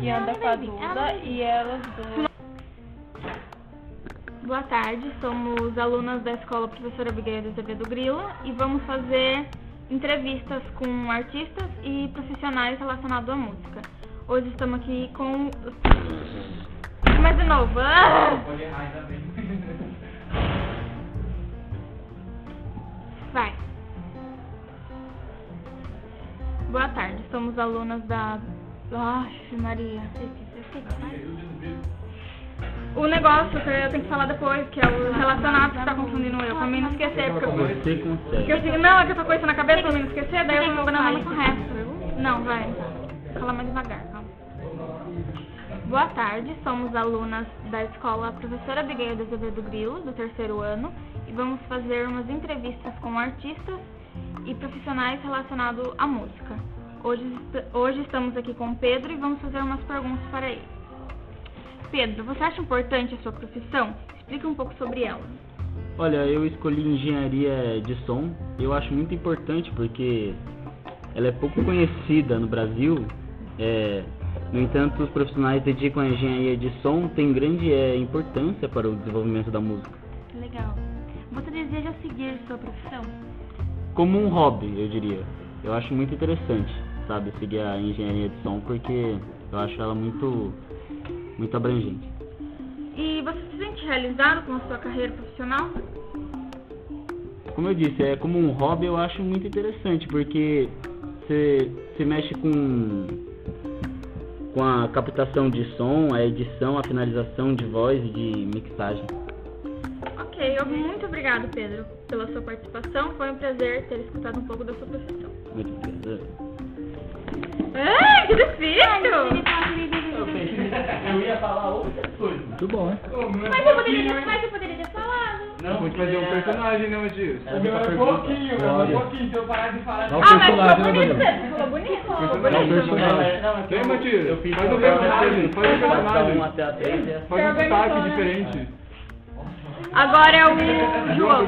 que anda com a Duda e elas duas. Boa tarde, somos alunas da Escola Professora Abigail de Azevedo Grilo e vamos fazer entrevistas com artistas e profissionais relacionados à música. Hoje estamos aqui com... Mas de novo... Ah! Vai. Boa tarde, somos alunas da... Aff, Maria. O negócio que eu tenho que falar depois, que é o relacionado que tá confundindo eu, pra mim não esquecer, porque eu... Você Porque consegue. eu digo, não, é que eu tô com isso na cabeça pra mim não esquecer, daí eu vou gravando com o resto. Não, vai. Fala mais devagar, calma. Boa tarde, somos alunas da escola Professora Abigail de Azevedo Grilo, do terceiro ano, e vamos fazer umas entrevistas com artistas e profissionais relacionados à música. Hoje, hoje estamos aqui com o Pedro e vamos fazer umas perguntas para ele. Pedro, você acha importante a sua profissão? Explica um pouco sobre ela. Olha, eu escolhi engenharia de som. Eu acho muito importante porque ela é pouco conhecida no Brasil. É, no entanto, os profissionais dedicam a engenharia de som tem grande é, importância para o desenvolvimento da música. Legal. Você deseja seguir sua profissão? Como um hobby, eu diria. Eu acho muito interessante, sabe, seguir a engenharia de som porque eu acho ela muito, muito abrangente. E você se sente realizado com a sua carreira profissional? Como eu disse, é como um hobby eu acho muito interessante, porque você você mexe com com a captação de som, a edição, a finalização de voz e de mixagem. Ok, muito obrigado, Pedro, pela sua participação. Foi um prazer ter escutado um pouco da sua profissão. Muito obrigado. Que difícil! Eu ia falar outras coisas. Muito bom, hein? Mas eu poderia ter, mas eu poderia ter falado. Não, Pode fazer um personagem, né, Matheus? Era pra pergunta. pouquinho, se eu parar de falar. Ah, mas personagem, ficou né, bonito. Ficou bonito. Ficou Personagem. bonito. personagem. Não, é que Vem, fiz faz um personagem, faz um personagem. 1 até a 3 é Faz um sotaque né? diferente. Agora é o João?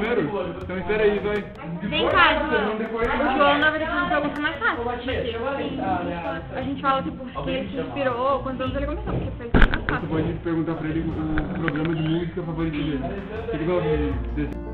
Então espera aí, vai. Vem cá, João. O João, na verdade, uma pergunta mais fácil. Porque A gente fala, tipo, que ele se inspirou, quantos anos ele começou, porque foi mais Você fácil. pode perguntar pra ele o programa de música favorito dele. Ele gosta de... desse-